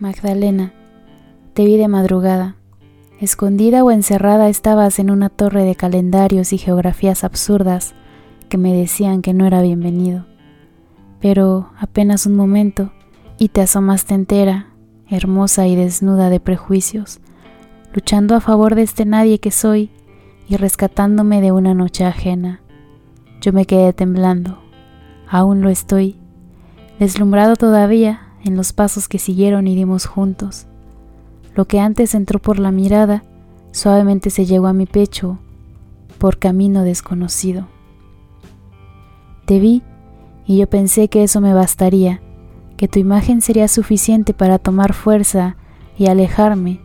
Magdalena, te vi de madrugada. Escondida o encerrada estabas en una torre de calendarios y geografías absurdas que me decían que no era bienvenido. Pero apenas un momento y te asomaste entera, hermosa y desnuda de prejuicios, luchando a favor de este nadie que soy y rescatándome de una noche ajena. Yo me quedé temblando, aún lo estoy, deslumbrado todavía en los pasos que siguieron y dimos juntos. Lo que antes entró por la mirada, suavemente se llegó a mi pecho por camino desconocido. Te vi y yo pensé que eso me bastaría, que tu imagen sería suficiente para tomar fuerza y alejarme,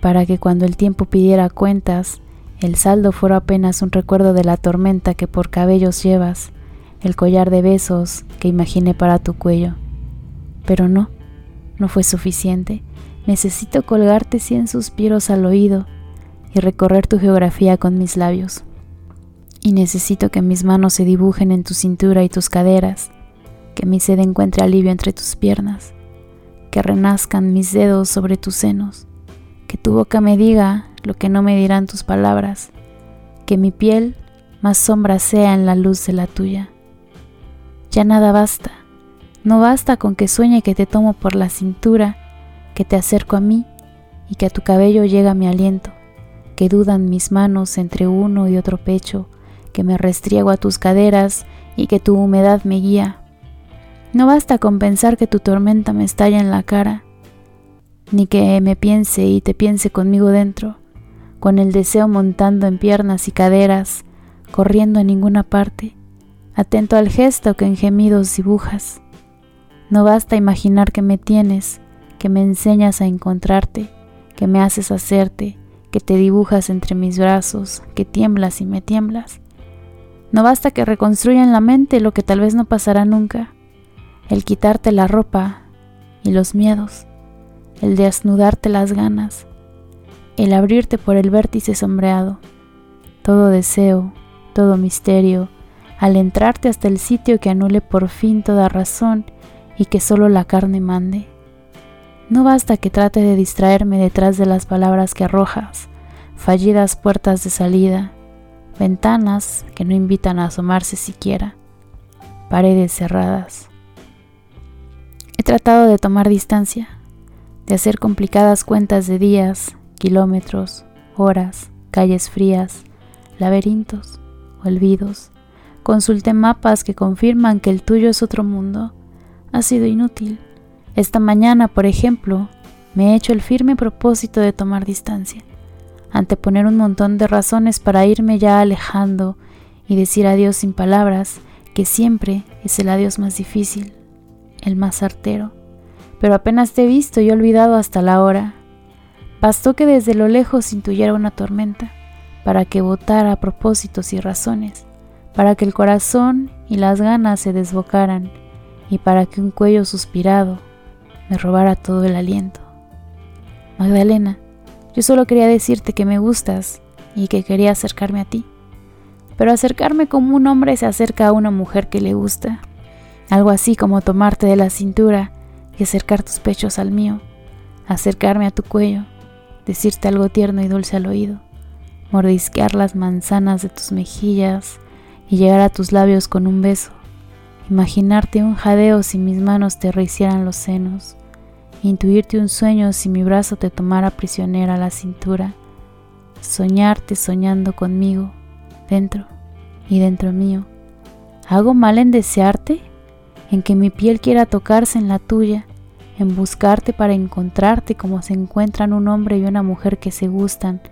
para que cuando el tiempo pidiera cuentas, el saldo fuera apenas un recuerdo de la tormenta que por cabellos llevas, el collar de besos que imaginé para tu cuello. Pero no, no fue suficiente. Necesito colgarte cien suspiros al oído y recorrer tu geografía con mis labios. Y necesito que mis manos se dibujen en tu cintura y tus caderas, que mi sed encuentre alivio entre tus piernas, que renazcan mis dedos sobre tus senos, que tu boca me diga lo que no me dirán tus palabras, que mi piel más sombra sea en la luz de la tuya. Ya nada basta no basta con que sueñe que te tomo por la cintura, que te acerco a mí y que a tu cabello llega mi aliento, que dudan mis manos entre uno y otro pecho, que me restriego a tus caderas y que tu humedad me guía. No basta con pensar que tu tormenta me estalla en la cara, ni que me piense y te piense conmigo dentro, con el deseo montando en piernas y caderas, corriendo a ninguna parte, atento al gesto que en gemidos dibujas. No basta imaginar que me tienes, que me enseñas a encontrarte, que me haces hacerte, que te dibujas entre mis brazos, que tiemblas y me tiemblas. No basta que reconstruya en la mente lo que tal vez no pasará nunca, el quitarte la ropa y los miedos, el desnudarte las ganas, el abrirte por el vértice sombreado, todo deseo, todo misterio, al entrarte hasta el sitio que anule por fin toda razón y que solo la carne mande. No basta que trate de distraerme detrás de las palabras que arrojas, fallidas puertas de salida, ventanas que no invitan a asomarse siquiera, paredes cerradas. He tratado de tomar distancia, de hacer complicadas cuentas de días, kilómetros, horas, calles frías, laberintos, olvidos. Consulté mapas que confirman que el tuyo es otro mundo ha sido inútil. Esta mañana, por ejemplo, me he hecho el firme propósito de tomar distancia, anteponer un montón de razones para irme ya alejando y decir adiós sin palabras, que siempre es el adiós más difícil, el más artero. Pero apenas te he visto y olvidado hasta la hora. Bastó que desde lo lejos intuyera una tormenta, para que votara propósitos y razones, para que el corazón y las ganas se desbocaran y para que un cuello suspirado me robara todo el aliento. Magdalena, yo solo quería decirte que me gustas y que quería acercarme a ti, pero acercarme como un hombre se acerca a una mujer que le gusta, algo así como tomarte de la cintura y acercar tus pechos al mío, acercarme a tu cuello, decirte algo tierno y dulce al oído, mordisquear las manzanas de tus mejillas y llegar a tus labios con un beso Imaginarte un jadeo si mis manos te rehicieran los senos, intuirte un sueño si mi brazo te tomara prisionera a la cintura, soñarte soñando conmigo, dentro y dentro mío. ¿Hago mal en desearte? ¿En que mi piel quiera tocarse en la tuya? ¿En buscarte para encontrarte como se encuentran un hombre y una mujer que se gustan,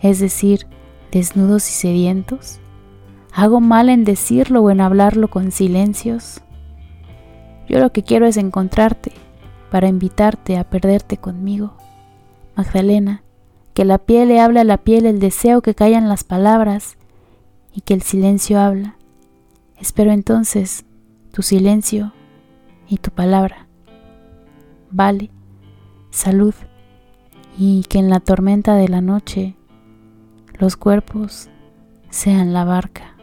es decir, desnudos y sedientos? ¿Hago mal en decirlo o en hablarlo con silencios? Yo lo que quiero es encontrarte para invitarte a perderte conmigo. Magdalena, que la piel le habla a la piel el deseo que callan las palabras y que el silencio habla. Espero entonces tu silencio y tu palabra. Vale, salud y que en la tormenta de la noche los cuerpos sean la barca.